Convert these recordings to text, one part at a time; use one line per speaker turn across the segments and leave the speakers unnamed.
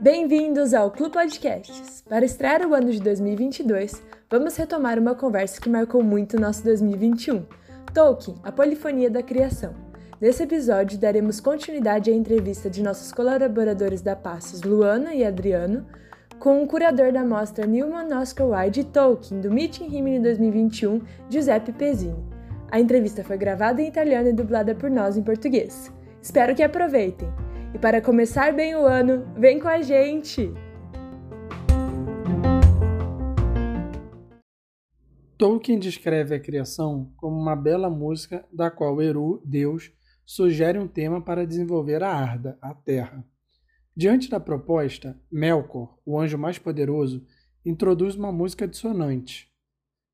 Bem-vindos ao Clube Podcasts. Para estrear o ano de 2022, vamos retomar uma conversa que marcou muito nosso 2021. Tolkien, a polifonia da criação. Nesse episódio, daremos continuidade à entrevista de nossos colaboradores da Passos, Luana e Adriano, com o curador da mostra Newman Oscar Wilde Tolkien do Meeting Rimini 2021, Giuseppe Pezzini. A entrevista foi gravada em italiano e dublada por nós em português. Espero que aproveitem! E para começar bem o ano, vem com a gente!
Tolkien descreve a criação como uma bela música da qual Eru, Deus, sugere um tema para desenvolver a Arda, a Terra. Diante da proposta, Melkor, o anjo mais poderoso, introduz uma música dissonante.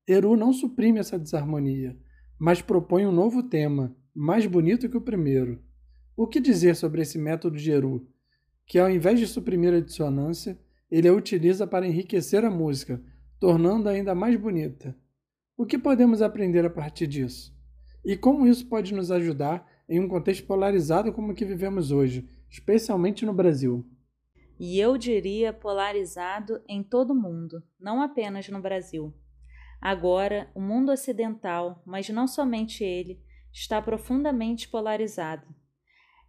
Eru não suprime essa desarmonia, mas propõe um novo tema, mais bonito que o primeiro. O que dizer sobre esse método de Eru, que ao invés de suprimir a dissonância, ele a utiliza para enriquecer a música, tornando-a ainda mais bonita? O que podemos aprender a partir disso? E como isso pode nos ajudar em um contexto polarizado como o que vivemos hoje, especialmente no Brasil.
E eu diria polarizado em todo o mundo, não apenas no Brasil. Agora, o mundo ocidental, mas não somente ele, está profundamente polarizado.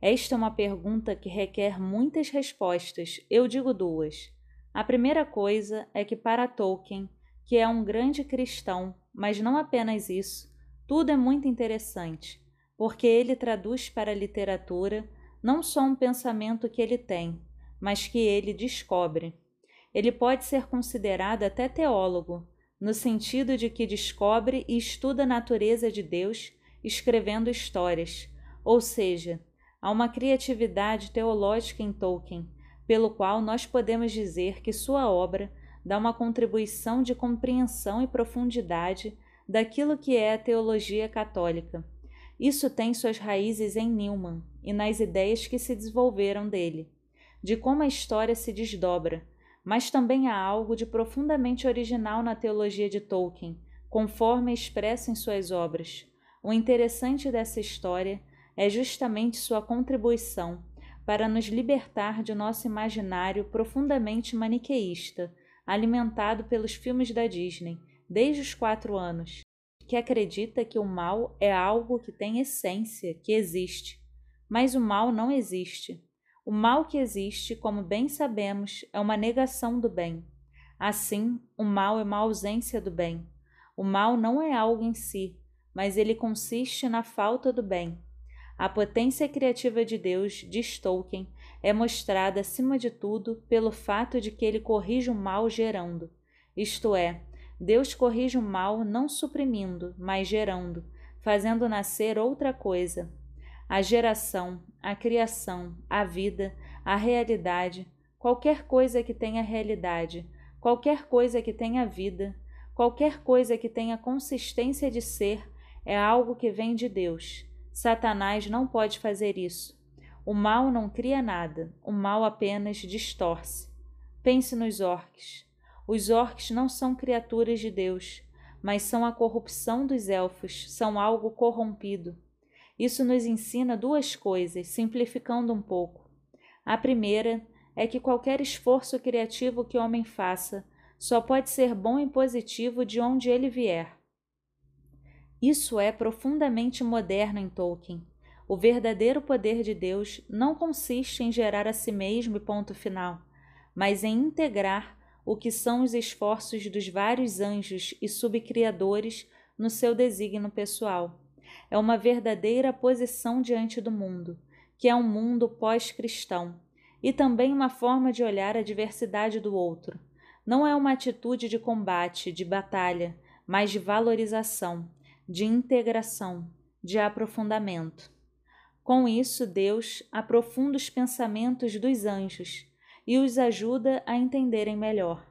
Esta é uma pergunta que requer muitas respostas, eu digo duas. A primeira coisa é que, para Tolkien, que é um grande cristão, mas não apenas isso, tudo é muito interessante, porque ele traduz para a literatura não só um pensamento que ele tem, mas que ele descobre. Ele pode ser considerado até teólogo, no sentido de que descobre e estuda a natureza de Deus escrevendo histórias, ou seja, há uma criatividade teológica em Tolkien, pelo qual nós podemos dizer que sua obra dá uma contribuição de compreensão e profundidade daquilo que é a teologia católica. Isso tem suas raízes em Newman e nas ideias que se desenvolveram dele, de como a história se desdobra, mas também há algo de profundamente original na teologia de Tolkien, conforme é expresso em suas obras. O interessante dessa história é justamente sua contribuição para nos libertar de nosso imaginário profundamente maniqueísta, alimentado pelos filmes da Disney desde os quatro anos, que acredita que o mal é algo que tem essência, que existe. Mas o mal não existe. O mal que existe, como bem sabemos, é uma negação do bem. Assim, o mal é uma ausência do bem. O mal não é algo em si, mas ele consiste na falta do bem. A potência criativa de Deus, diz Tolkien, é mostrada acima de tudo pelo fato de que ele corrige o mal gerando, isto é, Deus corrige o mal não suprimindo, mas gerando, fazendo nascer outra coisa. A geração, a criação, a vida, a realidade, qualquer coisa que tenha realidade, qualquer coisa que tenha vida, qualquer coisa que tenha consistência de ser, é algo que vem de Deus. Satanás não pode fazer isso. O mal não cria nada, o mal apenas distorce. Pense nos orques. Os orcs não são criaturas de Deus, mas são a corrupção dos elfos, são algo corrompido. Isso nos ensina duas coisas, simplificando um pouco. A primeira é que qualquer esforço criativo que o homem faça só pode ser bom e positivo de onde ele vier. Isso é profundamente moderno em Tolkien. O verdadeiro poder de Deus não consiste em gerar a si mesmo e ponto final, mas em integrar o que são os esforços dos vários anjos e subcriadores no seu desígnio pessoal. É uma verdadeira posição diante do mundo, que é um mundo pós-cristão, e também uma forma de olhar a diversidade do outro. Não é uma atitude de combate, de batalha, mas de valorização, de integração, de aprofundamento. Com isso, Deus aprofunda os pensamentos dos anjos e os ajuda a entenderem melhor.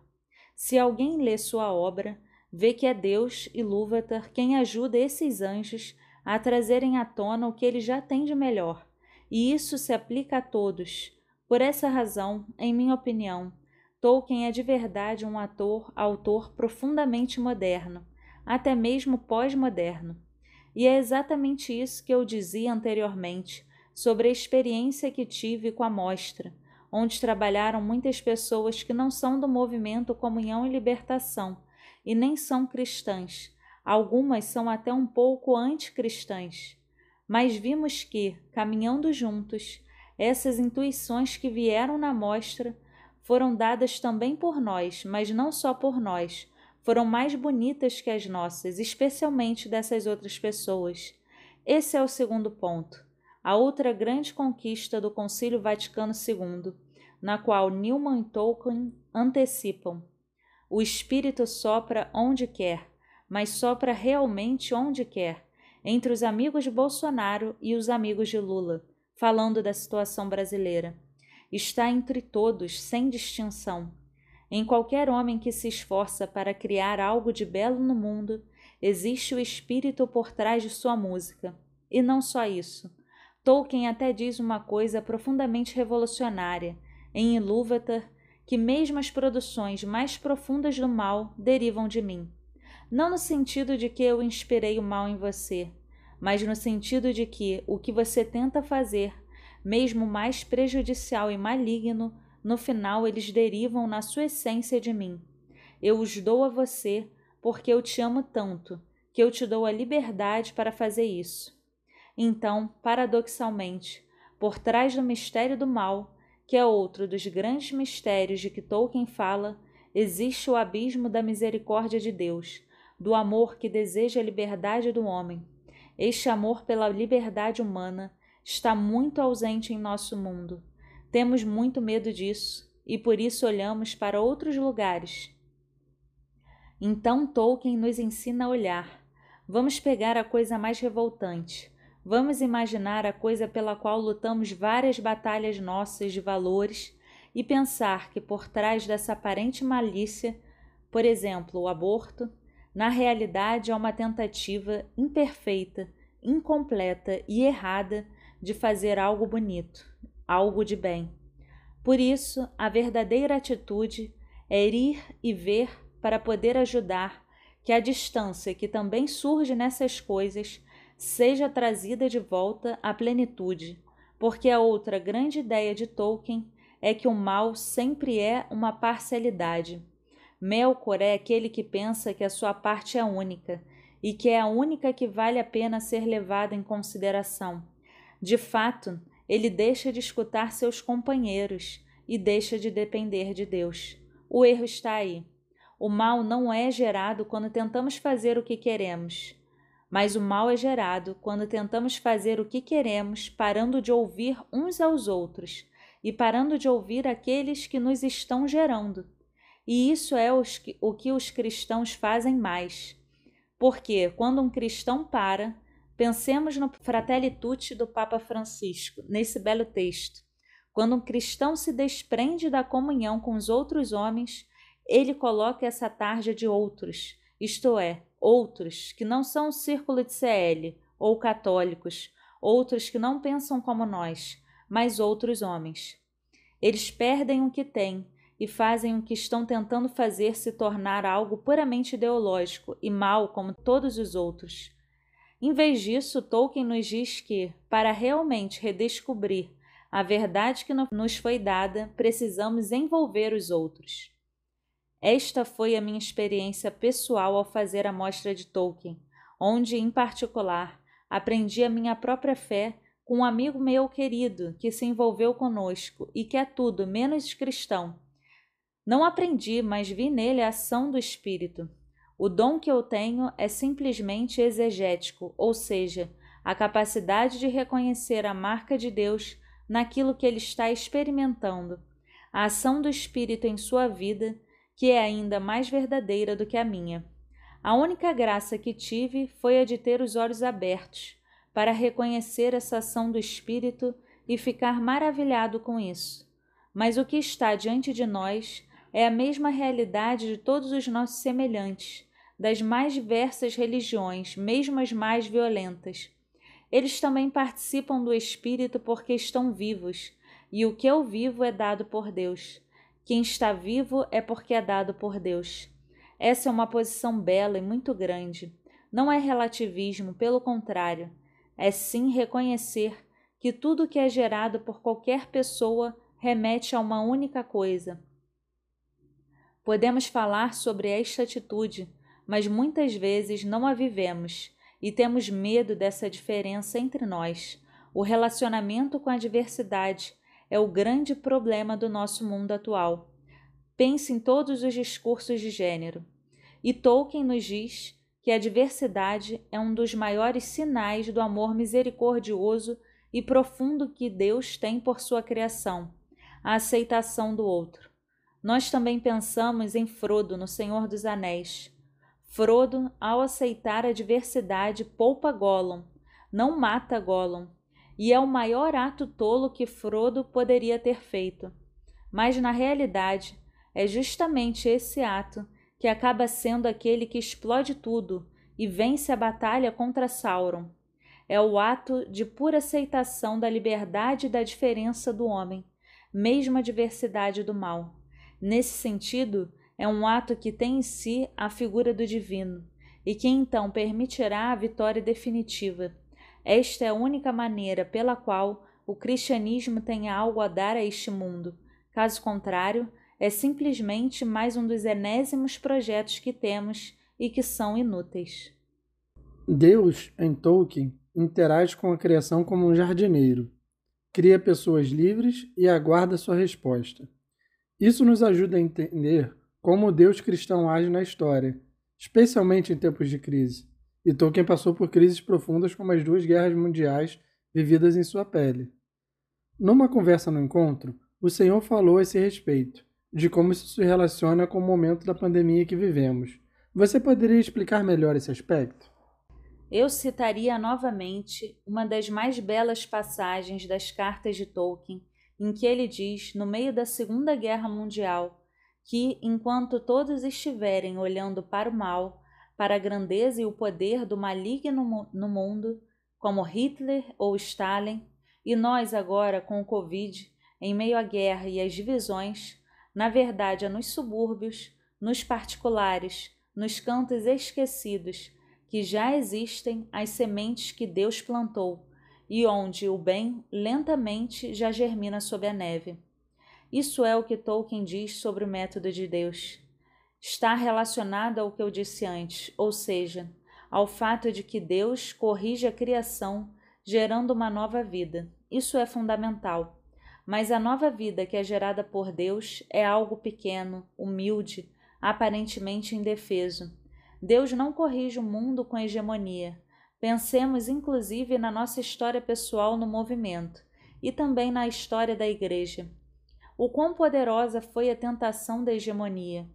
Se alguém lê sua obra, vê que é Deus e Lúvatar quem ajuda esses anjos a trazerem à tona o que ele já tem de melhor, e isso se aplica a todos. Por essa razão, em minha opinião, Tolkien é de verdade um ator, autor profundamente moderno, até mesmo pós-moderno. E é exatamente isso que eu dizia anteriormente sobre a experiência que tive com a mostra, onde trabalharam muitas pessoas que não são do movimento Comunhão e Libertação e nem são cristãs. Algumas são até um pouco anticristãs. Mas vimos que, caminhando juntos, essas intuições que vieram na mostra foram dadas também por nós, mas não só por nós, foram mais bonitas que as nossas, especialmente dessas outras pessoas. Esse é o segundo ponto. A outra grande conquista do Concílio Vaticano II, na qual Newman e Tolkien antecipam. O Espírito sopra onde quer, mas sopra realmente onde quer, entre os amigos de Bolsonaro e os amigos de Lula, falando da situação brasileira. Está entre todos, sem distinção em qualquer homem que se esforça para criar algo de belo no mundo, existe o espírito por trás de sua música. E não só isso. Tolkien até diz uma coisa profundamente revolucionária em Ilúvatar, que mesmo as produções mais profundas do mal derivam de mim. Não no sentido de que eu inspirei o mal em você, mas no sentido de que o que você tenta fazer, mesmo mais prejudicial e maligno, no final eles derivam na sua essência de mim. Eu os dou a você porque eu te amo tanto, que eu te dou a liberdade para fazer isso. Então, paradoxalmente, por trás do mistério do mal, que é outro dos grandes mistérios de que Tolkien fala, existe o abismo da misericórdia de Deus, do amor que deseja a liberdade do homem. Este amor pela liberdade humana está muito ausente em nosso mundo. Temos muito medo disso e por isso olhamos para outros lugares. Então Tolkien nos ensina a olhar. Vamos pegar a coisa mais revoltante. Vamos imaginar a coisa pela qual lutamos várias batalhas nossas de valores e pensar que por trás dessa aparente malícia, por exemplo, o aborto, na realidade é uma tentativa imperfeita, incompleta e errada de fazer algo bonito algo de bem. Por isso, a verdadeira atitude é ir e ver para poder ajudar que a distância que também surge nessas coisas seja trazida de volta à plenitude, porque a outra grande ideia de Tolkien é que o mal sempre é uma parcialidade. Melkor é aquele que pensa que a sua parte é única e que é a única que vale a pena ser levada em consideração. De fato, ele deixa de escutar seus companheiros e deixa de depender de Deus. O erro está aí. O mal não é gerado quando tentamos fazer o que queremos, mas o mal é gerado quando tentamos fazer o que queremos, parando de ouvir uns aos outros e parando de ouvir aqueles que nos estão gerando. E isso é o que os cristãos fazem mais. Porque quando um cristão para, Pensemos no Fratelli Tutti do Papa Francisco, nesse belo texto. Quando um cristão se desprende da comunhão com os outros homens, ele coloca essa tarja de outros, isto é, outros que não são o círculo de CL ou católicos, outros que não pensam como nós, mas outros homens. Eles perdem o que têm e fazem o que estão tentando fazer se tornar algo puramente ideológico e mal como todos os outros. Em vez disso, Tolkien nos diz que, para realmente redescobrir a verdade que nos foi dada, precisamos envolver os outros. Esta foi a minha experiência pessoal ao fazer a mostra de Tolkien, onde, em particular, aprendi a minha própria fé com um amigo meu querido que se envolveu conosco e que é tudo menos cristão. Não aprendi, mas vi nele a ação do Espírito. O dom que eu tenho é simplesmente exegético, ou seja, a capacidade de reconhecer a marca de Deus naquilo que ele está experimentando, a ação do Espírito em sua vida, que é ainda mais verdadeira do que a minha. A única graça que tive foi a de ter os olhos abertos para reconhecer essa ação do Espírito e ficar maravilhado com isso. Mas o que está diante de nós é a mesma realidade de todos os nossos semelhantes das mais diversas religiões, mesmo as mais violentas. Eles também participam do Espírito porque estão vivos, e o que eu vivo é dado por Deus. Quem está vivo é porque é dado por Deus. Essa é uma posição bela e muito grande. não é relativismo, pelo contrário, é sim reconhecer que tudo que é gerado por qualquer pessoa remete a uma única coisa. Podemos falar sobre esta atitude, mas muitas vezes não a vivemos e temos medo dessa diferença entre nós. O relacionamento com a diversidade é o grande problema do nosso mundo atual. Pense em todos os discursos de gênero. E Tolkien nos diz que a diversidade é um dos maiores sinais do amor misericordioso e profundo que Deus tem por sua criação, a aceitação do outro. Nós também pensamos em Frodo no Senhor dos Anéis. Frodo, ao aceitar a diversidade, poupa Gollum, não mata Gollum, e é o maior ato tolo que Frodo poderia ter feito. Mas na realidade, é justamente esse ato que acaba sendo aquele que explode tudo e vence a batalha contra Sauron. É o ato de pura aceitação da liberdade e da diferença do homem, mesmo a diversidade do mal. Nesse sentido, é um ato que tem em si a figura do divino e que então permitirá a vitória definitiva. Esta é a única maneira pela qual o cristianismo tem algo a dar a este mundo. Caso contrário, é simplesmente mais um dos enésimos projetos que temos e que são inúteis.
Deus, em Tolkien, interage com a criação como um jardineiro. Cria pessoas livres e aguarda sua resposta. Isso nos ajuda a entender como Deus cristão age na história, especialmente em tempos de crise. E Tolkien passou por crises profundas como as duas guerras mundiais vividas em sua pele. Numa conversa no encontro, o Senhor falou a esse respeito de como isso se relaciona com o momento da pandemia que vivemos. Você poderia explicar melhor esse aspecto?
Eu citaria novamente uma das mais belas passagens das cartas de Tolkien, em que ele diz, no meio da Segunda Guerra Mundial, que enquanto todos estiverem olhando para o mal, para a grandeza e o poder do maligno no mundo, como Hitler ou Stalin, e nós agora com o Covid, em meio à guerra e às divisões, na verdade, é nos subúrbios, nos particulares, nos cantos esquecidos, que já existem as sementes que Deus plantou e onde o bem lentamente já germina sob a neve. Isso é o que Tolkien diz sobre o método de Deus. Está relacionado ao que eu disse antes, ou seja, ao fato de que Deus corrige a criação, gerando uma nova vida. Isso é fundamental. Mas a nova vida que é gerada por Deus é algo pequeno, humilde, aparentemente indefeso. Deus não corrige o mundo com hegemonia. Pensemos inclusive na nossa história pessoal no movimento e também na história da Igreja. O quão poderosa foi a tentação da hegemonia.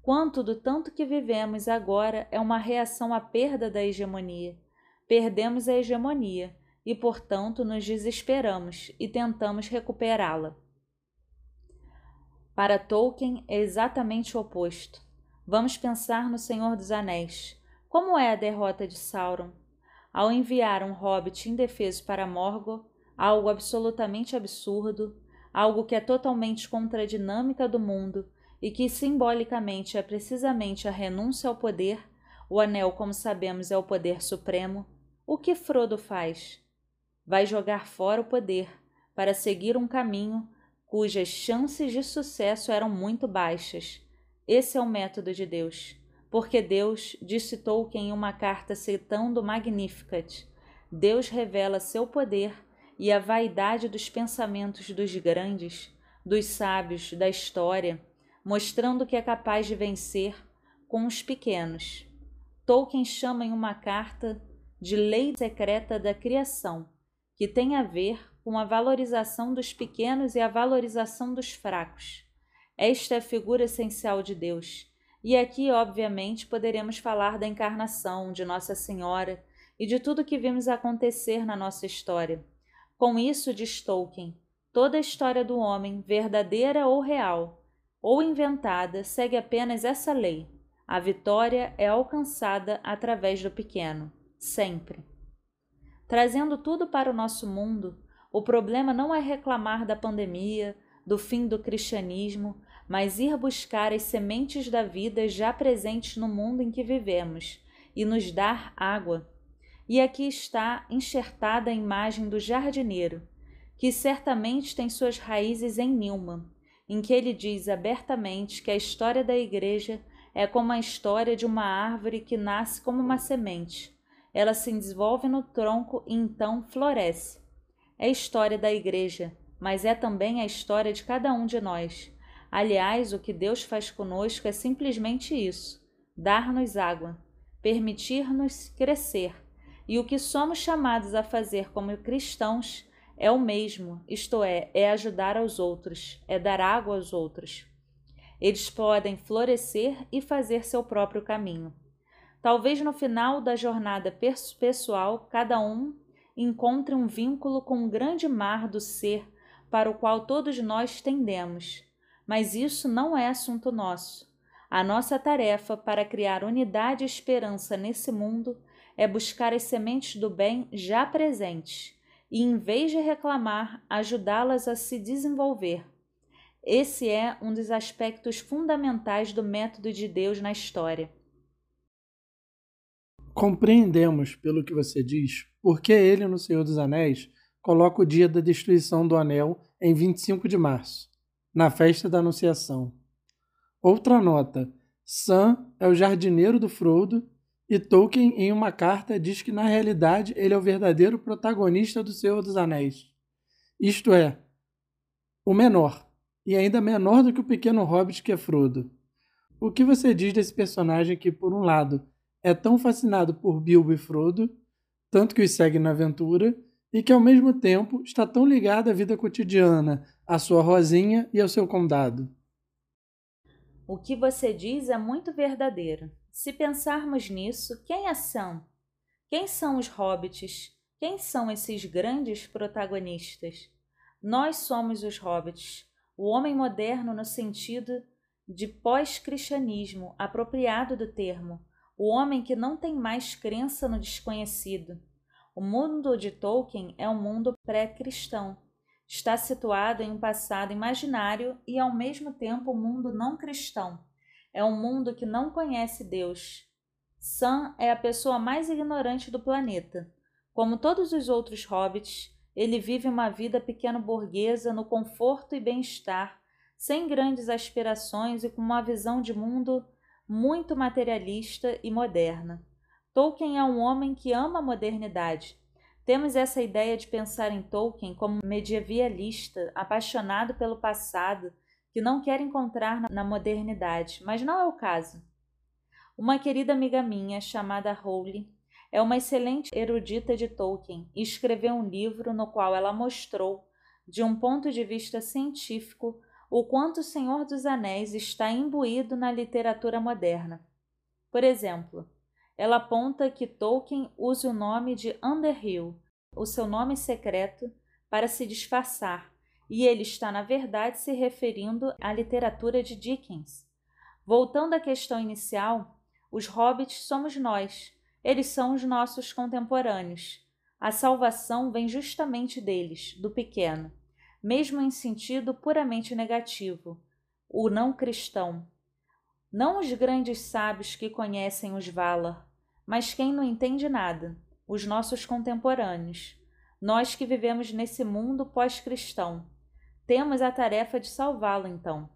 Quanto do tanto que vivemos agora é uma reação à perda da hegemonia. Perdemos a hegemonia e, portanto, nos desesperamos e tentamos recuperá-la. Para Tolkien é exatamente o oposto. Vamos pensar no Senhor dos Anéis. Como é a derrota de Sauron? Ao enviar um hobbit indefeso para Morgoth, algo absolutamente absurdo, algo que é totalmente contra a dinâmica do mundo e que simbolicamente é precisamente a renúncia ao poder, o anel, como sabemos, é o poder supremo, o que Frodo faz? vai jogar fora o poder para seguir um caminho cujas chances de sucesso eram muito baixas. Esse é o método de Deus, porque Deus, disse Tolkien em uma carta citando Magnificat, Deus revela seu poder e a vaidade dos pensamentos dos grandes, dos sábios, da história, mostrando que é capaz de vencer com os pequenos. Tolkien chama em uma carta de lei secreta da criação que tem a ver com a valorização dos pequenos e a valorização dos fracos. Esta é a figura essencial de Deus. E aqui, obviamente, poderemos falar da encarnação de Nossa Senhora e de tudo que vimos acontecer na nossa história. Com isso, diz Tolkien, toda a história do homem, verdadeira ou real, ou inventada, segue apenas essa lei. A vitória é alcançada através do pequeno, sempre. Trazendo tudo para o nosso mundo, o problema não é reclamar da pandemia, do fim do cristianismo, mas ir buscar as sementes da vida já presentes no mundo em que vivemos e nos dar água. E aqui está enxertada a imagem do jardineiro, que certamente tem suas raízes em Newman, em que ele diz abertamente que a história da igreja é como a história de uma árvore que nasce como uma semente. Ela se desenvolve no tronco e então floresce. É a história da igreja, mas é também a história de cada um de nós. Aliás, o que Deus faz conosco é simplesmente isso: dar-nos água, permitir-nos crescer. E o que somos chamados a fazer como cristãos é o mesmo, isto é, é ajudar aos outros, é dar água aos outros. Eles podem florescer e fazer seu próprio caminho. Talvez no final da jornada pessoal, cada um encontre um vínculo com o grande mar do ser para o qual todos nós tendemos. Mas isso não é assunto nosso. A nossa tarefa para criar unidade e esperança nesse mundo é buscar as sementes do bem já presentes e, em vez de reclamar, ajudá-las a se desenvolver. Esse é um dos aspectos fundamentais do método de Deus na história.
Compreendemos, pelo que você diz, porque ele, no Senhor dos Anéis, coloca o dia da destruição do anel em 25 de março, na festa da Anunciação. Outra nota: Sam é o jardineiro do Frodo e Tolkien, em uma carta, diz que na realidade ele é o verdadeiro protagonista do Senhor dos Anéis. Isto é, o menor, e ainda menor do que o pequeno hobbit que é Frodo. O que você diz desse personagem que, por um lado, é tão fascinado por Bilbo e Frodo, tanto que os segue na aventura, e que ao mesmo tempo está tão ligado à vida cotidiana, à sua rosinha e ao seu condado?
O que você diz é muito verdadeiro. Se pensarmos nisso, quem é? Quem são os hobbits? Quem são esses grandes protagonistas? Nós somos os hobbits, o homem moderno no sentido de pós-cristianismo apropriado do termo, o homem que não tem mais crença no desconhecido. O mundo de Tolkien é um mundo pré-cristão. Está situado em um passado imaginário e, ao mesmo tempo, um mundo não cristão é um mundo que não conhece Deus. Sam é a pessoa mais ignorante do planeta. Como todos os outros hobbits, ele vive uma vida pequeno-burguesa no conforto e bem-estar, sem grandes aspirações e com uma visão de mundo muito materialista e moderna. Tolkien é um homem que ama a modernidade. Temos essa ideia de pensar em Tolkien como medievalista, apaixonado pelo passado que não quer encontrar na modernidade, mas não é o caso. Uma querida amiga minha, chamada Rowley, é uma excelente erudita de Tolkien e escreveu um livro no qual ela mostrou, de um ponto de vista científico, o quanto O Senhor dos Anéis está imbuído na literatura moderna. Por exemplo, ela aponta que Tolkien usa o nome de Underhill, o seu nome secreto, para se disfarçar e ele está, na verdade, se referindo à literatura de Dickens. Voltando à questão inicial, os hobbits somos nós, eles são os nossos contemporâneos. A salvação vem justamente deles, do pequeno, mesmo em sentido puramente negativo, o não cristão. Não os grandes sábios que conhecem os Valar, mas quem não entende nada, os nossos contemporâneos, nós que vivemos nesse mundo pós-cristão temos a tarefa de salvá-lo, então.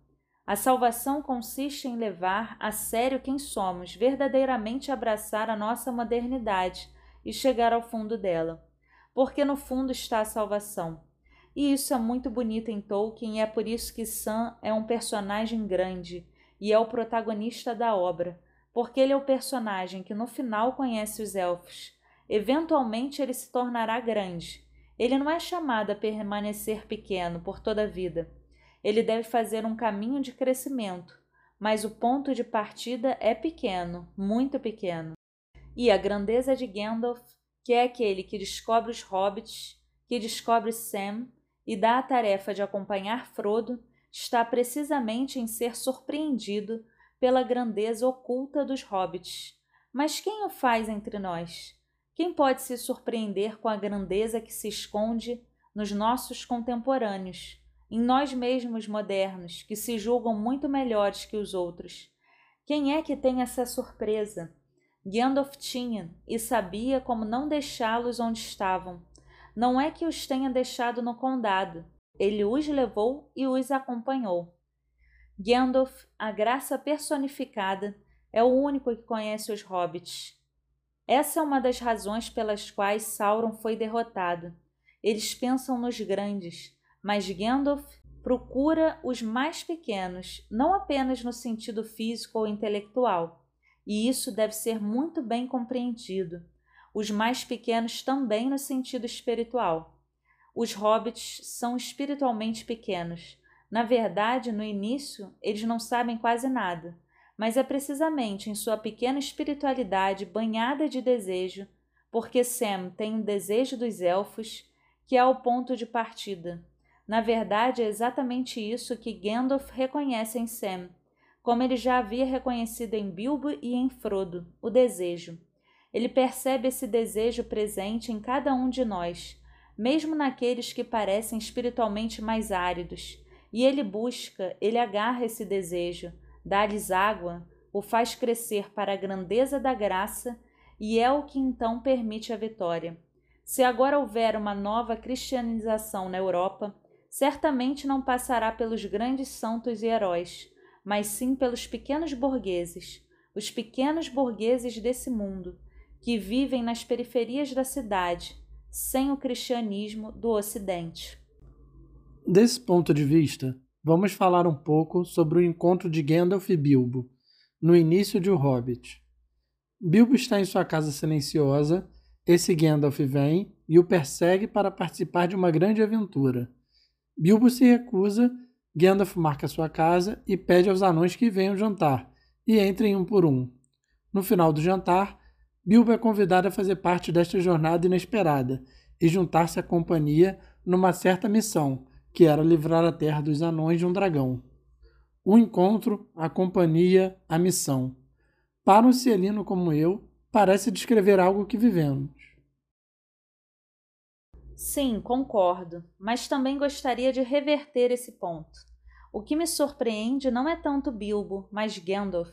A salvação consiste em levar a sério quem somos, verdadeiramente abraçar a nossa modernidade e chegar ao fundo dela. Porque no fundo está a salvação. E isso é muito bonito em Tolkien e é por isso que Sam é um personagem grande e é o protagonista da obra, porque ele é o personagem que no final conhece os elfos. Eventualmente ele se tornará grande ele não é chamado a permanecer pequeno por toda a vida. Ele deve fazer um caminho de crescimento, mas o ponto de partida é pequeno, muito pequeno. E a grandeza de Gandalf, que é aquele que descobre os hobbits, que descobre Sam e dá a tarefa de acompanhar Frodo, está precisamente em ser surpreendido pela grandeza oculta dos hobbits. Mas quem o faz entre nós? Quem pode se surpreender com a grandeza que se esconde nos nossos contemporâneos, em nós mesmos modernos, que se julgam muito melhores que os outros? Quem é que tem essa surpresa? Gandalf tinha e sabia como não deixá-los onde estavam. Não é que os tenha deixado no condado, ele os levou e os acompanhou. Gandalf, a graça personificada, é o único que conhece os hobbits. Essa é uma das razões pelas quais Sauron foi derrotado. Eles pensam nos grandes, mas Gandalf procura os mais pequenos, não apenas no sentido físico ou intelectual, e isso deve ser muito bem compreendido. Os mais pequenos também no sentido espiritual. Os hobbits são espiritualmente pequenos. Na verdade, no início, eles não sabem quase nada, mas é precisamente em sua pequena espiritualidade banhada de desejo, porque Sam tem um desejo dos elfos, que é o ponto de partida na verdade, é exatamente isso que Gandalf reconhece em Sam, como ele já havia reconhecido em Bilbo e em Frodo, o desejo. Ele percebe esse desejo presente em cada um de nós, mesmo naqueles que parecem espiritualmente mais áridos, e ele busca, ele agarra esse desejo, dá-lhes água, o faz crescer para a grandeza da graça e é o que então permite a vitória. Se agora houver uma nova cristianização na Europa, certamente não passará pelos grandes santos e heróis, mas sim pelos pequenos burgueses, os pequenos burgueses desse mundo, que vivem nas periferias da cidade, sem o cristianismo do Ocidente.
Desse ponto de vista, vamos falar um pouco sobre o encontro de Gandalf e Bilbo, no início de O Hobbit. Bilbo está em sua casa silenciosa, esse Gandalf vem e o persegue para participar de uma grande aventura. Bilbo se recusa, Gandalf marca sua casa e pede aos anões que venham jantar, e entrem um por um. No final do jantar, Bilbo é convidado a fazer parte desta jornada inesperada e juntar-se à companhia numa certa missão, que era livrar a terra dos anões de um dragão. O encontro, a companhia, a missão. Para um cielino como eu, parece descrever algo que vivemos.
Sim, concordo, mas também gostaria de reverter esse ponto. O que me surpreende não é tanto Bilbo, mas Gandalf.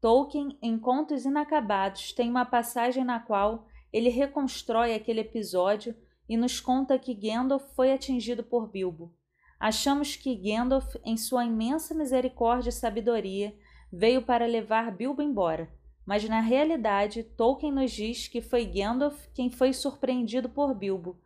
Tolkien, em Contos Inacabados, tem uma passagem na qual ele reconstrói aquele episódio e nos conta que Gandalf foi atingido por Bilbo. Achamos que Gandalf, em sua imensa misericórdia e sabedoria, veio para levar Bilbo embora, mas na realidade Tolkien nos diz que foi Gandalf quem foi surpreendido por Bilbo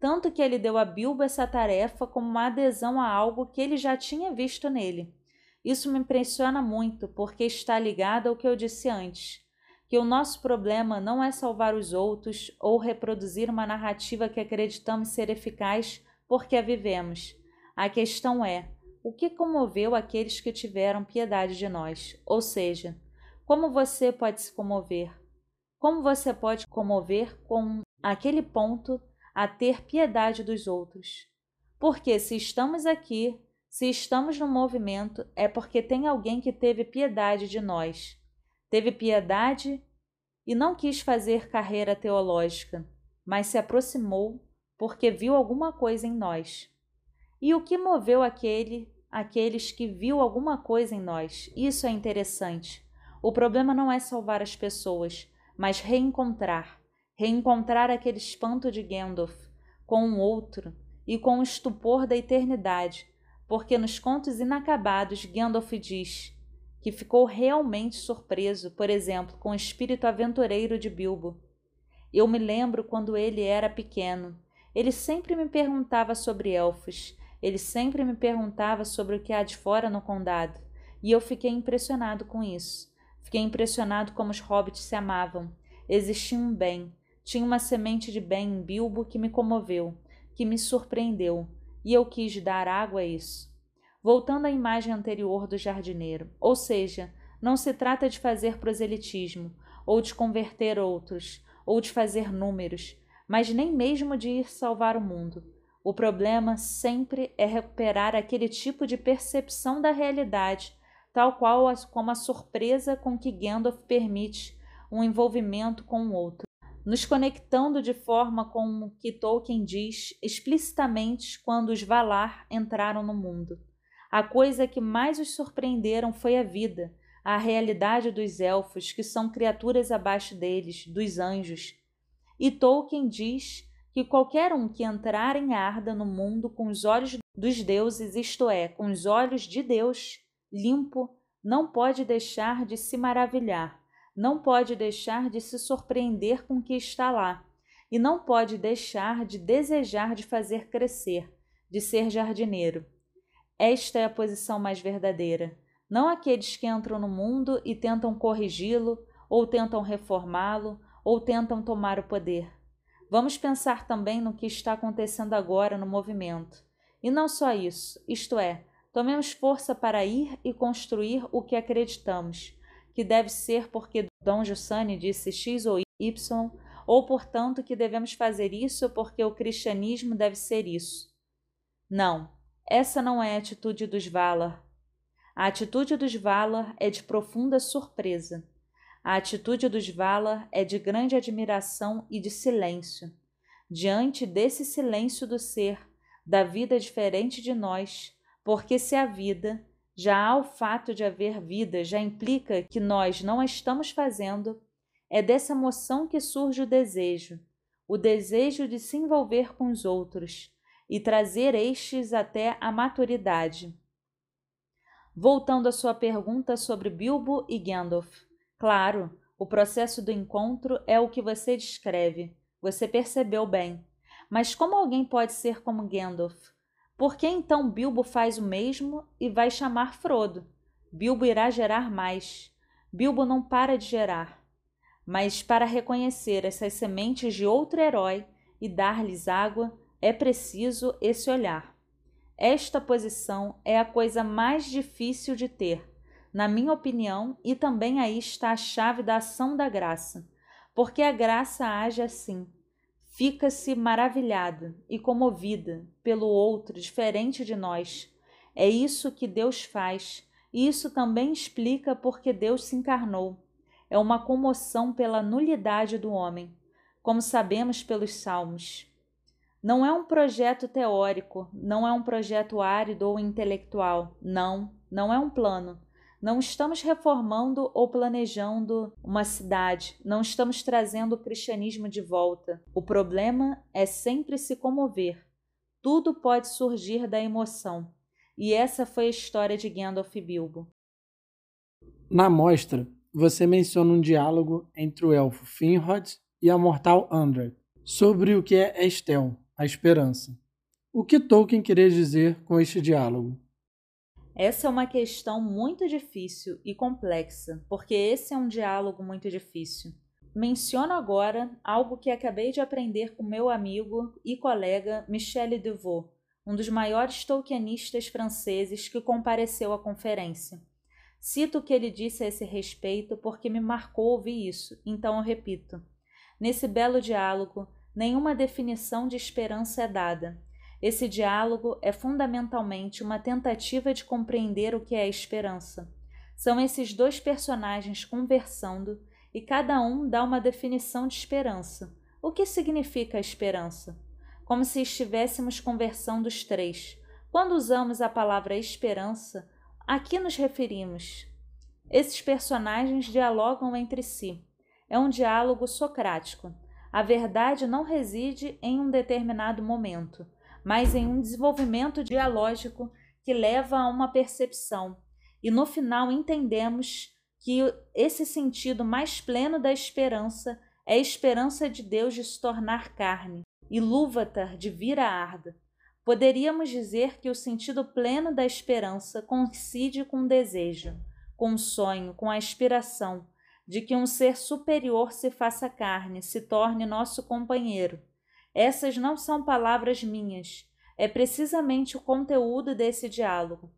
tanto que ele deu a Bilbo essa tarefa como uma adesão a algo que ele já tinha visto nele. Isso me impressiona muito, porque está ligado ao que eu disse antes, que o nosso problema não é salvar os outros ou reproduzir uma narrativa que acreditamos ser eficaz porque a vivemos. A questão é: o que comoveu aqueles que tiveram piedade de nós? Ou seja, como você pode se comover? Como você pode comover com aquele ponto a ter piedade dos outros. Porque se estamos aqui, se estamos no movimento, é porque tem alguém que teve piedade de nós. Teve piedade e não quis fazer carreira teológica, mas se aproximou porque viu alguma coisa em nós. E o que moveu aquele, aqueles que viu alguma coisa em nós? Isso é interessante. O problema não é salvar as pessoas, mas reencontrar reencontrar aquele espanto de Gandalf com um outro e com o estupor da eternidade, porque nos contos inacabados Gandalf diz que ficou realmente surpreso, por exemplo, com o espírito aventureiro de Bilbo. Eu me lembro quando ele era pequeno. Ele sempre me perguntava sobre elfos, ele sempre me perguntava sobre o que há de fora no condado, e eu fiquei impressionado com isso. Fiquei impressionado como os hobbits se amavam. Existia um bem, tinha uma semente de bem em Bilbo que me comoveu, que me surpreendeu, e eu quis dar água a isso. Voltando à imagem anterior do jardineiro, ou seja, não se trata de fazer proselitismo, ou de converter outros, ou de fazer números, mas nem mesmo de ir salvar o mundo. O problema sempre é recuperar aquele tipo de percepção da realidade, tal qual como a surpresa com que Gandalf permite um envolvimento com o outro nos conectando de forma como que Tolkien diz explicitamente quando os Valar entraram no mundo. A coisa que mais os surpreenderam foi a vida, à realidade dos elfos, que são criaturas abaixo deles, dos anjos. E Tolkien diz que qualquer um que entrar em Arda no mundo com os olhos dos deuses, isto é, com os olhos de Deus, limpo, não pode deixar de se maravilhar, não pode deixar de se surpreender com o que está lá, e não pode deixar de desejar de fazer crescer, de ser jardineiro. Esta é a posição mais verdadeira. Não aqueles que entram no mundo e tentam corrigi-lo, ou tentam reformá-lo, ou tentam tomar o poder. Vamos pensar também no que está acontecendo agora no movimento. E não só isso, isto é, tomemos força para ir e construir o que acreditamos, que deve ser porque Dom Giussani disse X ou Y, ou portanto que devemos fazer isso porque o cristianismo deve ser isso. Não, essa não é a atitude dos Valar. A atitude dos Valar é de profunda surpresa. A atitude dos Valar é de grande admiração e de silêncio. Diante desse silêncio do ser, da vida diferente de nós, porque se a vida, já há o fato de haver vida, já implica que nós não a estamos fazendo, é dessa emoção que surge o desejo, o desejo de se envolver com os outros, e trazer estes até a maturidade. Voltando à sua pergunta sobre Bilbo e Gandalf. Claro, o processo do encontro é o que você descreve. Você percebeu bem. Mas como alguém pode ser como Gandalf? Por que então Bilbo faz o mesmo e vai chamar Frodo? Bilbo irá gerar mais. Bilbo não para de gerar. Mas para reconhecer essas sementes de outro herói e dar-lhes água, é preciso esse olhar. Esta posição é a coisa mais difícil de ter, na minha opinião, e também aí está a chave da ação da graça, porque a graça age assim. Fica-se maravilhada e comovida pelo outro diferente de nós. É isso que Deus faz, e isso também explica porque Deus se encarnou. É uma comoção pela nulidade do homem, como sabemos pelos salmos. Não é um projeto teórico, não é um projeto árido ou intelectual. Não, não é um plano. Não estamos reformando ou planejando uma cidade, não estamos trazendo o cristianismo de volta. O problema é sempre se comover. Tudo pode surgir da emoção. E essa foi a história de Gandalf Bilbo.
Na mostra, você menciona um diálogo entre o elfo Finrod e a mortal Andred sobre o que é Estel, a esperança. O que Tolkien queria dizer com este diálogo?
Essa é uma questão muito difícil e complexa, porque esse é um diálogo muito difícil. Menciono agora algo que acabei de aprender com meu amigo e colega Michel Devaux, um dos maiores tolkienistas franceses que compareceu à conferência. Cito o que ele disse a esse respeito porque me marcou ouvir isso, então eu repito. Nesse belo diálogo, nenhuma definição de esperança é dada. Esse diálogo é fundamentalmente uma tentativa de compreender o que é esperança. São esses dois personagens conversando e cada um dá uma definição de esperança. O que significa a esperança? Como se estivéssemos conversando os três. Quando usamos a palavra esperança, a que nos referimos? Esses personagens dialogam entre si. É um diálogo socrático. A verdade não reside em um determinado momento, mas em um desenvolvimento dialógico que leva a uma percepção. E no final entendemos que esse sentido mais pleno da esperança é a esperança de Deus de se tornar carne, e Lúvatar de vir a Arda. Poderíamos dizer que o sentido pleno da esperança coincide com o desejo, com o sonho, com a aspiração, de que um ser superior se faça carne, se torne nosso companheiro. Essas não são palavras minhas, é precisamente o conteúdo desse diálogo.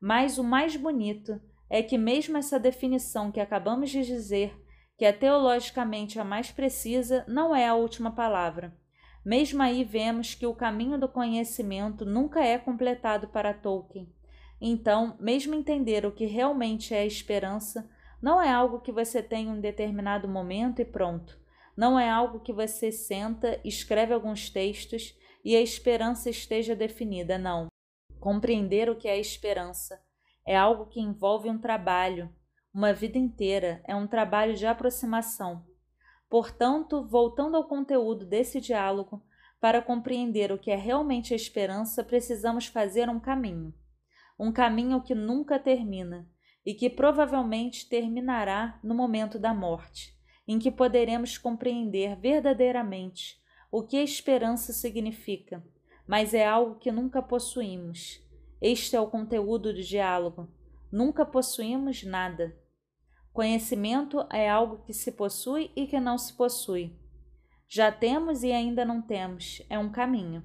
Mas o mais bonito é que, mesmo essa definição que acabamos de dizer, que é teologicamente a mais precisa, não é a última palavra. Mesmo aí vemos que o caminho do conhecimento nunca é completado para Tolkien. Então, mesmo entender o que realmente é a esperança, não é algo que você tem em um determinado momento e pronto. Não é algo que você senta, escreve alguns textos e a esperança esteja definida, não. Compreender o que é esperança é algo que envolve um trabalho, Uma vida inteira é um trabalho de aproximação. Portanto, voltando ao conteúdo desse diálogo, para compreender o que é realmente a esperança, precisamos fazer um caminho. Um caminho que nunca termina e que provavelmente terminará no momento da morte, em que poderemos compreender verdadeiramente o que a esperança significa, mas é algo que nunca possuímos. Este é o conteúdo do diálogo. Nunca possuímos nada. Conhecimento é algo que se possui e que não se possui. Já temos e ainda não temos, é um caminho.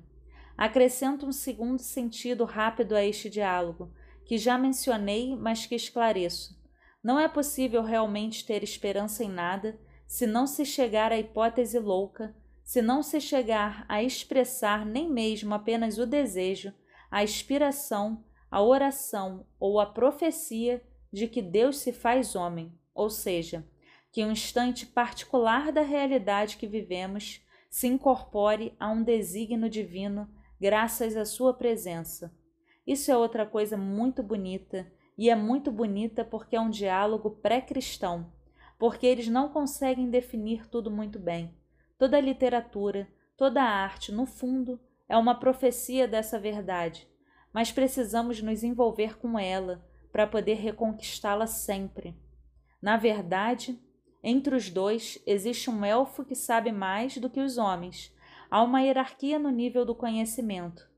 Acrescento um segundo sentido rápido a este diálogo, que já mencionei, mas que esclareço. Não é possível realmente ter esperança em nada se não se chegar à hipótese louca, se não se chegar a expressar nem mesmo apenas o desejo, a inspiração, a oração ou a profecia de que Deus se faz homem, ou seja, que um instante particular da realidade que vivemos se incorpore a um desígnio divino graças à sua presença. Isso é outra coisa muito bonita, e é muito bonita porque é um diálogo pré-cristão, porque eles não conseguem definir tudo muito bem. Toda a literatura, toda a arte, no fundo, é uma profecia dessa verdade, mas precisamos nos envolver com ela para poder reconquistá-la sempre. Na verdade, entre os dois existe um elfo que sabe mais do que os homens. Há uma hierarquia no nível do conhecimento.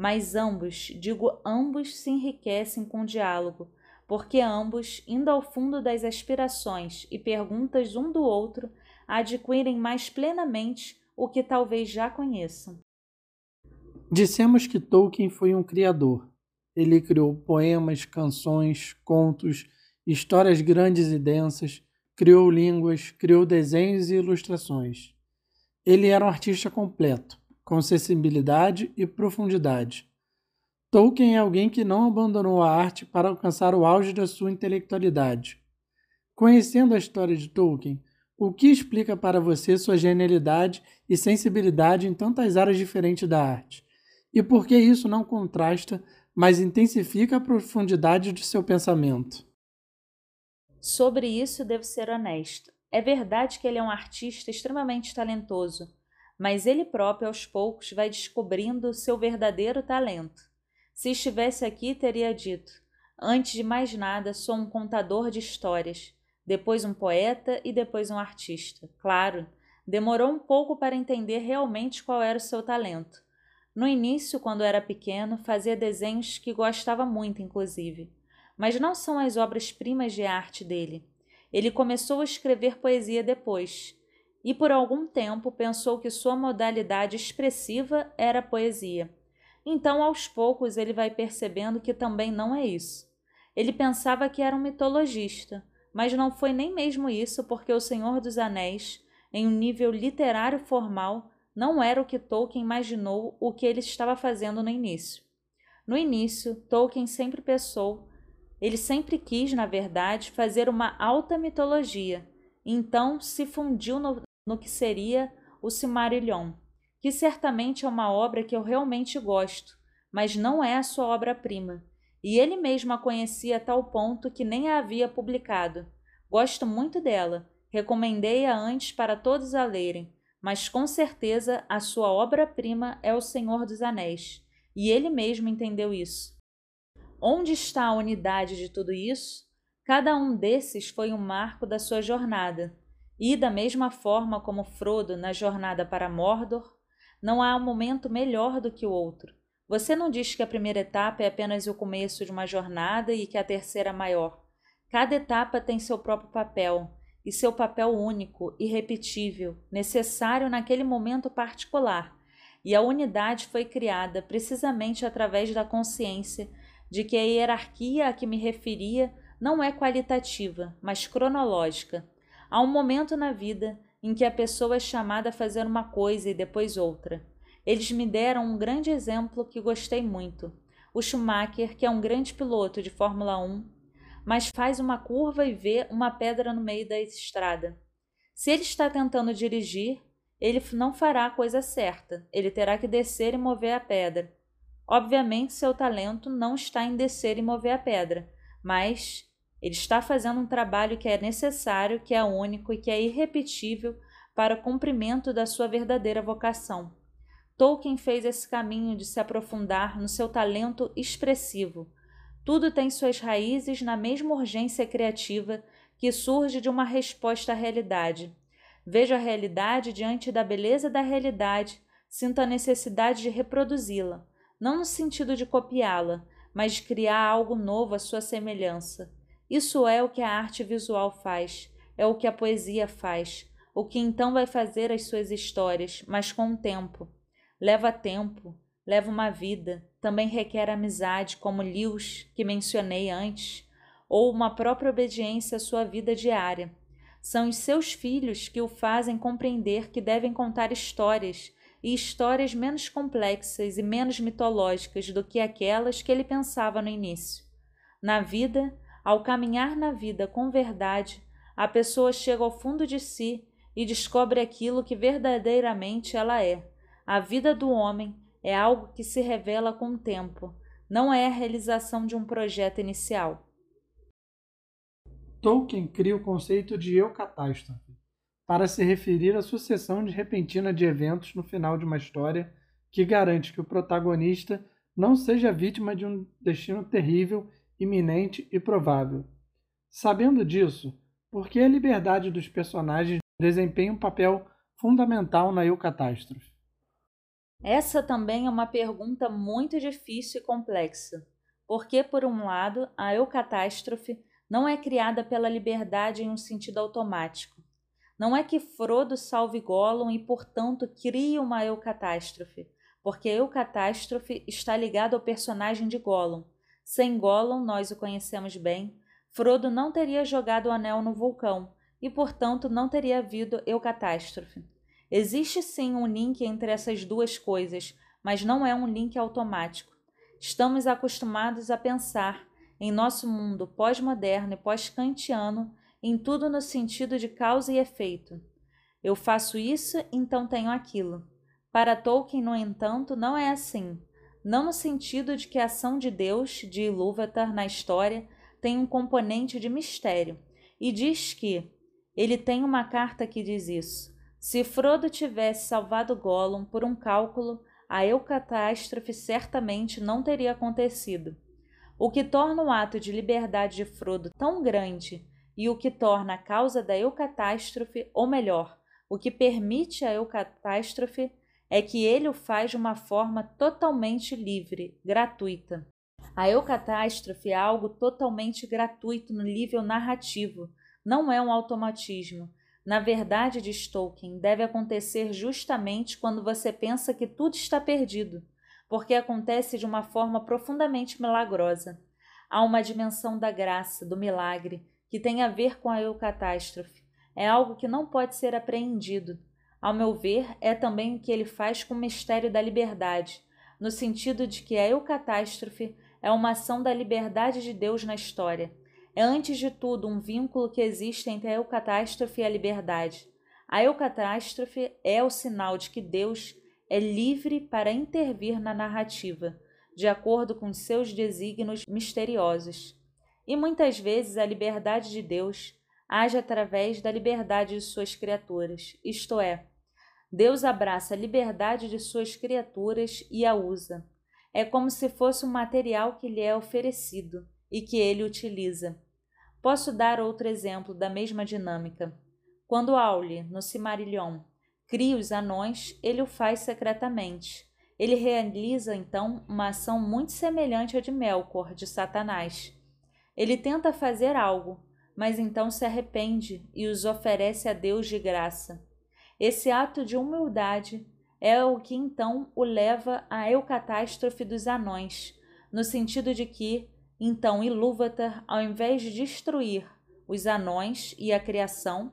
Mas ambos, digo ambos, se enriquecem com o diálogo, porque ambos, indo ao fundo das aspirações e perguntas um do outro, adquirem mais plenamente o que talvez já conheçam.
Dissemos que Tolkien foi um criador. Ele criou poemas, canções, contos, histórias grandes e densas criou línguas, criou desenhos e ilustrações. Ele era um artista completo, com sensibilidade e profundidade. Tolkien é alguém que não abandonou a arte para alcançar o auge da sua intelectualidade. Conhecendo a história de Tolkien, o que explica para você sua genialidade e sensibilidade em tantas áreas diferentes da arte? E por que isso não contrasta, mas intensifica a profundidade de seu pensamento?
Sobre isso devo ser honesto. É verdade que ele é um artista extremamente talentoso, mas ele próprio aos poucos vai descobrindo seu verdadeiro talento. Se estivesse aqui, teria dito: Antes de mais nada, sou um contador de histórias, depois um poeta e depois um artista. Claro, demorou um pouco para entender realmente qual era o seu talento. No início, quando era pequeno, fazia desenhos que gostava muito, inclusive mas não são as obras-primas de arte dele. Ele começou a escrever poesia depois, e por algum tempo pensou que sua modalidade expressiva era poesia. Então, aos poucos, ele vai percebendo que também não é isso. Ele pensava que era um mitologista, mas não foi nem mesmo isso, porque O Senhor dos Anéis, em um nível literário formal, não era o que Tolkien imaginou o que ele estava fazendo no início. No início, Tolkien sempre pensou ele sempre quis, na verdade, fazer uma alta mitologia, então se fundiu no, no que seria o Silmarillion, que certamente é uma obra que eu realmente gosto, mas não é a sua obra-prima. E ele mesmo a conhecia a tal ponto que nem a havia publicado. Gosto muito dela, recomendei-a antes para todos a lerem, mas com certeza a sua obra-prima é O Senhor dos Anéis, e ele mesmo entendeu isso. Onde está a unidade de tudo isso? Cada um desses foi um marco da sua jornada. E, da mesma forma como Frodo na jornada para Mordor, não há um momento melhor do que o outro. Você não diz que a primeira etapa é apenas o começo de uma jornada e que a terceira maior. Cada etapa tem seu próprio papel, e seu papel único, irrepetível, necessário naquele momento particular. E a unidade foi criada precisamente através da consciência de que a hierarquia a que me referia não é qualitativa, mas cronológica. Há um momento na vida em que a pessoa é chamada a fazer uma coisa e depois outra. Eles me deram um grande exemplo que gostei muito. O Schumacher, que é um grande piloto de Fórmula 1, mas faz uma curva e vê uma pedra no meio da estrada. Se ele está tentando dirigir, ele não fará a coisa certa. Ele terá que descer e mover a pedra. Obviamente, seu talento não está em descer e mover a pedra, mas Ele está fazendo um trabalho que é necessário, que é único e que é irrepetível para o cumprimento da sua verdadeira vocação. Tolkien fez esse caminho de se aprofundar no seu talento expressivo. Tudo tem suas raízes na mesma urgência criativa que surge de uma resposta à realidade. Vejo a realidade diante da beleza da realidade, sinto a necessidade de reproduzi-la, não no sentido de copiá-la, mas de criar algo novo à sua semelhança. Isso é o que a arte visual faz, é o que a poesia faz, o que então vai fazer as suas histórias, mas com o tempo. Leva tempo, leva uma vida, também requer amizade, como Lewis, que mencionei antes, ou uma própria obediência à sua vida diária. São os seus filhos que o fazem compreender que devem contar histórias, e histórias menos complexas e menos mitológicas do que aquelas que ele pensava no início. Na vida, ao caminhar na vida com verdade, a pessoa chega ao fundo de si e descobre aquilo que verdadeiramente ela é. A vida do homem é algo que se revela com o tempo, não é a realização de um projeto inicial.
Tolkien cria o conceito de eucatástrofe para se referir à sucessão de repentina de eventos no final de uma história que garante que o protagonista não seja vítima de um destino terrível, iminente e provável. Sabendo disso, por que a liberdade dos personagens desempenha um papel fundamental na eucatástrofe?
Essa também é uma pergunta muito difícil e complexa, porque, por um lado, a eucatástrofe não é criada pela liberdade em um sentido automático. Não é que Frodo salve Gollum e, portanto, crie uma eucatástrofe, porque a eucatástrofe está ligada ao personagem de Gollum. Sem Gollum, nós o conhecemos bem, Frodo não teria jogado o anel no vulcão e, portanto, não teria havido eucatástrofe. Existe sim um link entre essas duas coisas, mas não é um link automático. Estamos acostumados a pensar, em nosso mundo pós-moderno e pós-kantiano, em tudo no sentido de causa e efeito. Eu faço isso, então tenho aquilo. Para Tolkien, no entanto, não é assim. Não no sentido de que a ação de Deus, de Ilúvatar, na história, tem um componente de mistério. E diz que ele tem uma carta que diz isso. Se Frodo tivesse salvado Gollum por um cálculo, a eucatástrofe certamente não teria acontecido. O que torna o ato de liberdade de Frodo tão grande e o que torna a causa da eucatástrofe, ou melhor, o que permite a eucatástrofe, é que ele o faz de uma forma totalmente livre, gratuita. A eucatástrofe é algo totalmente gratuito no nível narrativo, não é um automatismo na verdade, diz Tolkien, deve acontecer justamente quando você pensa que tudo está perdido, porque acontece de uma forma profundamente milagrosa. Há uma dimensão da graça, do milagre, que tem a ver com a eucatástrofe. É algo que não pode ser apreendido. Ao meu ver, é também o que ele faz com o mistério da liberdade, no sentido de que a eucatástrofe é uma ação da liberdade de Deus na história é antes de tudo um vínculo que existe entre a eucatástrofe e a liberdade. A eucatástrofe é o sinal de que Deus é livre para intervir na narrativa, de acordo com seus desígnios misteriosos. E muitas vezes a liberdade de Deus age através da liberdade de suas criaturas, isto é, Deus abraça a liberdade de suas criaturas e a usa. É como se fosse um material que lhe é oferecido e que ele utiliza. Posso dar outro exemplo da mesma dinâmica. Quando Auli, no Cimarillion, cria os anões, ele o faz secretamente. Ele realiza então uma ação muito semelhante à de Melkor, de Satanás. Ele tenta fazer algo, mas então se arrepende e os oferece a Deus de graça. Esse ato de humildade é o que então o leva à eucatástrofe dos anões, no sentido de que então Ilúvatar, ao invés de destruir os anões e a criação,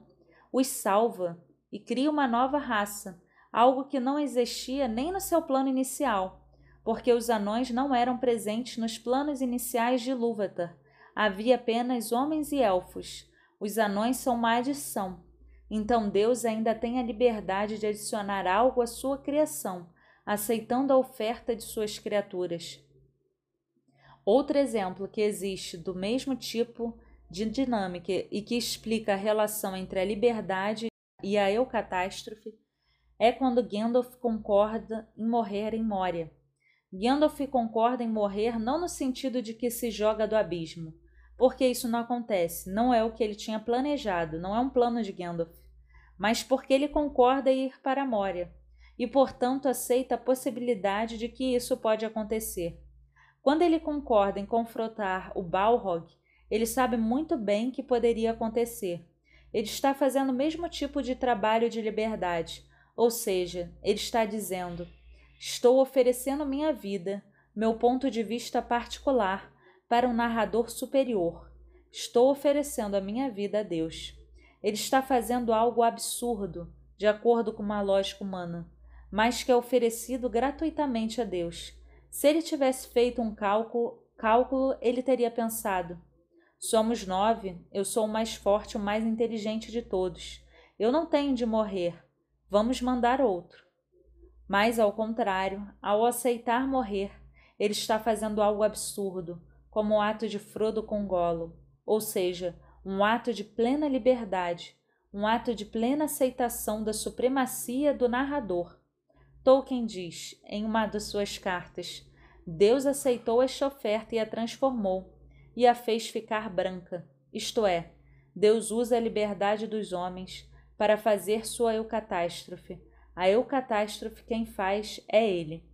os salva e cria uma nova raça, algo que não existia nem no seu plano inicial, porque os anões não eram presentes nos planos iniciais de Ilúvatar. Havia apenas homens e elfos. Os anões são uma adição. Então Deus ainda tem a liberdade de adicionar algo à sua criação, aceitando a oferta de suas criaturas. Outro exemplo que existe do mesmo tipo de dinâmica e que explica a relação entre a liberdade e a eucatástrofe é quando Gandalf concorda em morrer em Moria. Gandalf concorda em morrer não no sentido de que se joga do abismo, porque isso não acontece, não é o que ele tinha planejado, não é um plano de Gandalf, mas porque ele concorda em ir para Moria e, portanto, aceita a possibilidade de que isso pode acontecer. Quando ele concorda em confrontar o Balrog, ele sabe muito bem que poderia acontecer. Ele está fazendo o mesmo tipo de trabalho de liberdade, ou seja, ele está dizendo: Estou oferecendo minha vida, meu ponto de vista particular, para um narrador superior. Estou oferecendo a minha vida a Deus. Ele está fazendo algo absurdo, de acordo com uma lógica humana, mas que é oferecido gratuitamente a Deus. Se ele tivesse feito um cálculo, cálculo ele teria pensado: Somos nove, eu sou o mais forte, o mais inteligente de todos. Eu não tenho de morrer. Vamos mandar outro. Mas, ao contrário, ao aceitar morrer, ele está fazendo algo absurdo, como o ato de Frodo com Golo, ou seja, um ato de plena liberdade, um ato de plena aceitação da supremacia do narrador. Tolkien diz, em uma de suas cartas, Deus aceitou esta oferta e a transformou, e a fez ficar branca, isto é, Deus usa a liberdade dos homens para fazer sua eucatástrofe, a eucatástrofe quem faz é ele.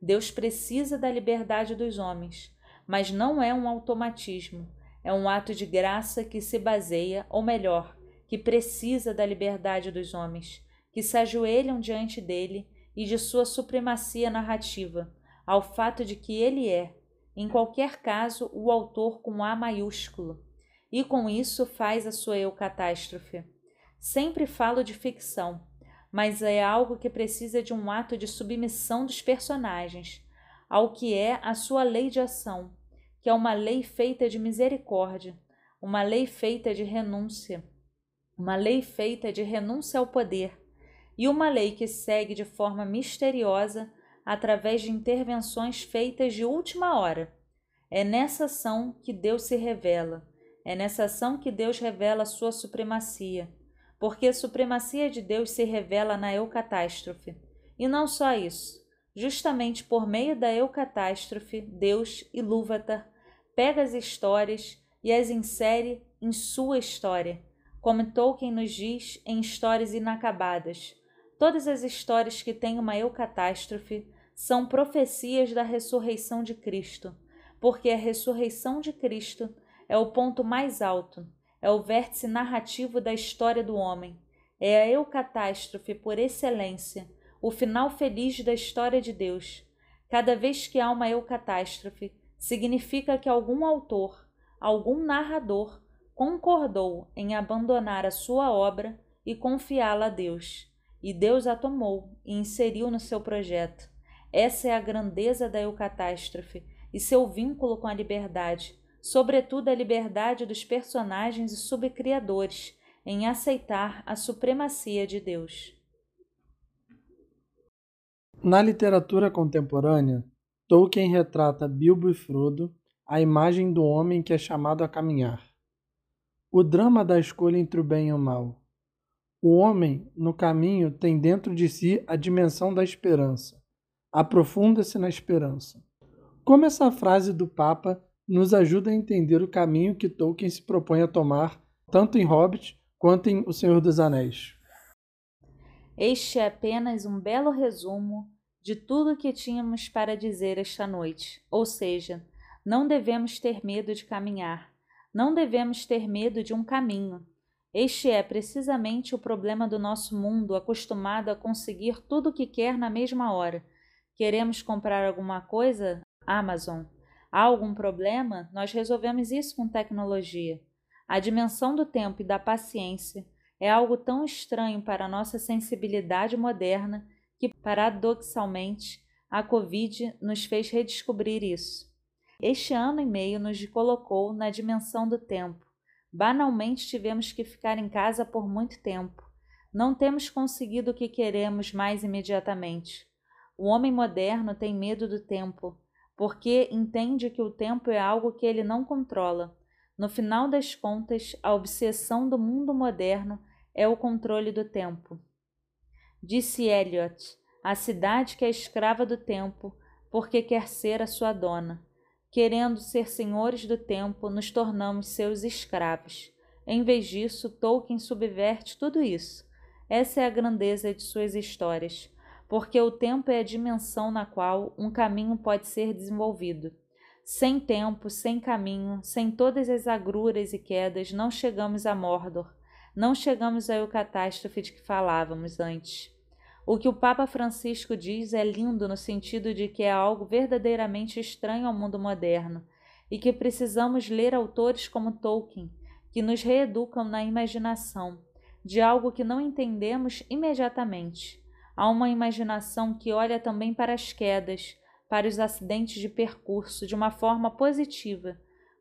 Deus precisa da liberdade dos homens, mas não é um automatismo, é um ato de graça que se baseia, ou melhor, que precisa da liberdade dos homens, que se ajoelham diante dele e de sua supremacia narrativa, ao fato de que ele é, em qualquer caso, o autor com A maiúsculo, e com isso faz a sua eucatástrofe. Sempre falo de ficção, mas é algo que precisa de um ato de submissão dos personagens ao que é a sua lei de ação, que é uma lei feita de misericórdia, uma lei feita de renúncia, uma lei feita de renúncia ao poder, e uma lei que segue de forma misteriosa através de intervenções feitas de última hora. É nessa ação que Deus se revela, é nessa ação que Deus revela sua supremacia porque a supremacia de Deus se revela na eucatástrofe. E não só isso, justamente por meio da eucatástrofe, Deus, Ilúvatar, pega as histórias e as insere em sua história, como Tolkien nos diz em Histórias Inacabadas. Todas as histórias que têm uma eucatástrofe são profecias da ressurreição de Cristo, porque a ressurreição de Cristo é o ponto mais alto, é o vértice narrativo da história do homem. É a eucatástrofe por excelência, o final feliz da história de Deus. Cada vez que há uma eucatástrofe, significa que algum autor, algum narrador, concordou em abandonar a sua obra e confiá-la a Deus. E Deus a tomou e inseriu no seu projeto. Essa é a grandeza da eucatástrofe e seu vínculo com a liberdade, sobretudo a liberdade dos personagens e subcriadores em aceitar a supremacia de Deus.
Na literatura contemporânea, Tolkien retrata Bilbo e Frodo, a imagem do homem que é chamado a caminhar. O drama da escolha entre o bem e o mal. O homem, no caminho, tem dentro de si a dimensão da esperança. Aprofunda-se na esperança. Como essa frase do Papa nos ajuda a entender o caminho que Tolkien se propõe a tomar, tanto em Hobbit quanto em O Senhor dos Anéis.
Este é apenas um belo resumo de tudo o que tínhamos para dizer esta noite, ou seja, não devemos ter medo de caminhar, não devemos ter medo de um caminho. Este é precisamente o problema do nosso mundo acostumado a conseguir tudo o que quer na mesma hora. Queremos comprar alguma coisa? Amazon há algum problema, nós resolvemos isso com tecnologia. A dimensão do tempo e da paciência é algo tão estranho para a nossa sensibilidade moderna que, paradoxalmente, a Covid nos fez redescobrir isso. Este ano e meio nos colocou na dimensão do tempo. Banalmente tivemos que ficar em casa por muito tempo. Não temos conseguido o que queremos mais imediatamente. O homem moderno tem medo do tempo porque entende que o tempo é algo que ele não controla. No final das contas, a obsessão do mundo moderno é o controle do tempo. Disse Eliot: a cidade que é escrava do tempo, porque quer ser a sua dona. Querendo ser senhores do tempo, nos tornamos seus escravos. Em vez disso, Tolkien subverte tudo isso. Essa é a grandeza de suas histórias, porque o tempo é a dimensão na qual um caminho pode ser desenvolvido. Sem tempo, sem caminho, sem todas as agruras e quedas, não chegamos a Mordor, não chegamos à catástrofe de que falávamos antes. O que o Papa Francisco diz é lindo no sentido de que é algo verdadeiramente estranho ao mundo moderno e que precisamos ler autores como Tolkien, que nos reeducam na imaginação de algo que não entendemos imediatamente. Há uma imaginação que olha também para as quedas, para os acidentes de percurso de uma forma positiva,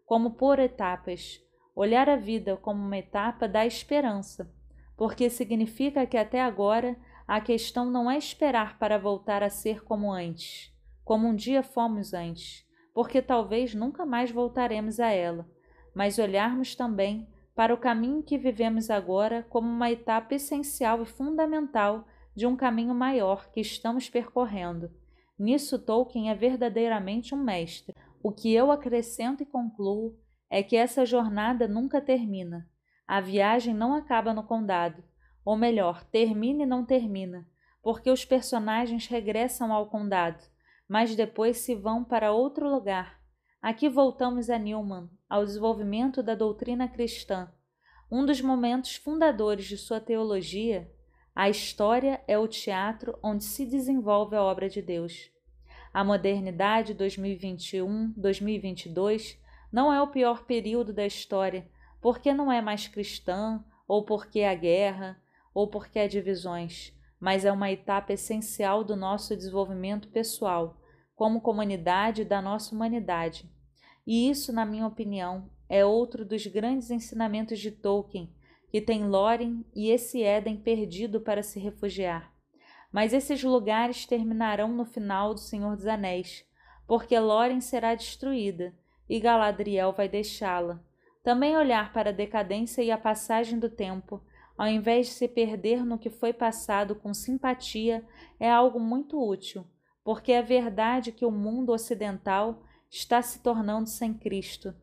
como por etapas. Olhar a vida como uma etapa dá esperança, porque significa que até agora a questão não é esperar para voltar a ser como antes, como um dia fomos antes, porque talvez nunca mais voltaremos a ela, mas olharmos também para o caminho que vivemos agora como uma etapa essencial e fundamental de um caminho maior que estamos percorrendo. Nisso Tolkien é verdadeiramente um mestre. O que eu acrescento e concluo é que essa jornada nunca termina. A viagem não acaba no condado, ou melhor, termina e não termina, porque os personagens regressam ao condado, mas depois se vão para outro lugar. Aqui voltamos a Newman, ao desenvolvimento da doutrina cristã. Um dos momentos fundadores de sua teologia, a história é o teatro onde se desenvolve a obra de Deus. A modernidade 2021-2022 não é o pior período da história, porque não é mais cristã, ou porque a guerra, ou porque há divisões, mas é uma etapa essencial do nosso desenvolvimento pessoal, como comunidade da nossa humanidade. E isso, na minha opinião, é outro dos grandes ensinamentos de Tolkien, que tem Lórien e esse Éden perdido para se refugiar. Mas esses lugares terminarão no final do Senhor dos Anéis, porque Lórien será destruída e Galadriel vai deixá-la. Também olhar para a decadência e a passagem do tempo ao invés de se perder no que foi passado com simpatia, é algo muito útil, porque é verdade que o mundo ocidental está se tornando sem Cristo.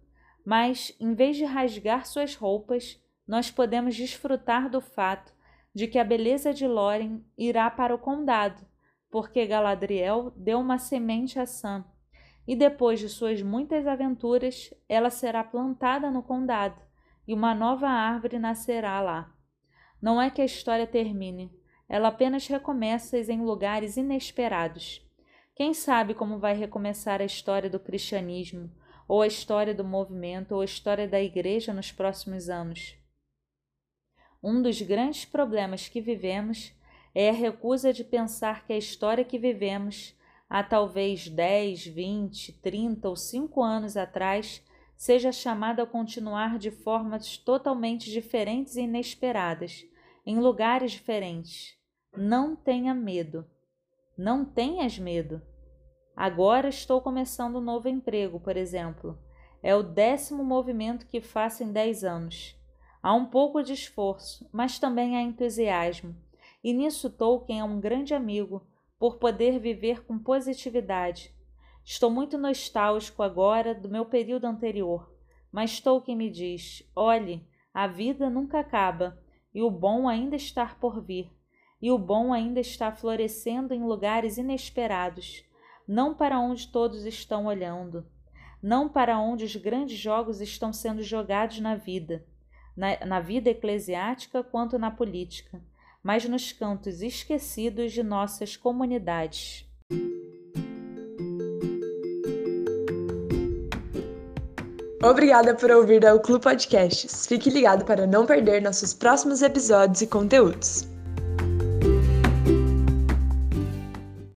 Mas, em vez de rasgar suas roupas, nós podemos desfrutar do fato de que a beleza de Loren irá para o condado, porque Galadriel deu uma semente a Sam, e depois de suas muitas aventuras, ela será plantada no condado, e uma nova árvore nascerá lá. Não é que a história termine, ela apenas recomeça em lugares inesperados. Quem sabe como vai recomeçar a história do cristianismo, ou a história do movimento, ou a história da igreja nos próximos anos? Um dos grandes problemas que vivemos é a recusa de pensar que a história que vivemos há talvez 10, 20, 30 ou 5 anos atrás seja chamada a continuar de formas totalmente diferentes e inesperadas, em lugares diferentes. Não tenha medo. Não tenhas medo. Agora estou começando um novo emprego, por exemplo. É o décimo movimento que faço em dez anos. Há um pouco de esforço, mas também há entusiasmo. E nisso Tolkien é um grande amigo, por poder viver com positividade. Estou muito nostálgico agora do meu período anterior, mas Tolkien me diz: olhe, a vida nunca acaba e o bom ainda está por vir, e o bom ainda está florescendo em lugares inesperados, não para onde todos estão olhando, não para onde os grandes jogos estão sendo jogados na vida, na, na vida eclesiástica quanto na política, mas nos cantos esquecidos de nossas comunidades.
Obrigada por ouvir o Clube Podcasts. Fique ligado para não perder nossos próximos episódios e conteúdos.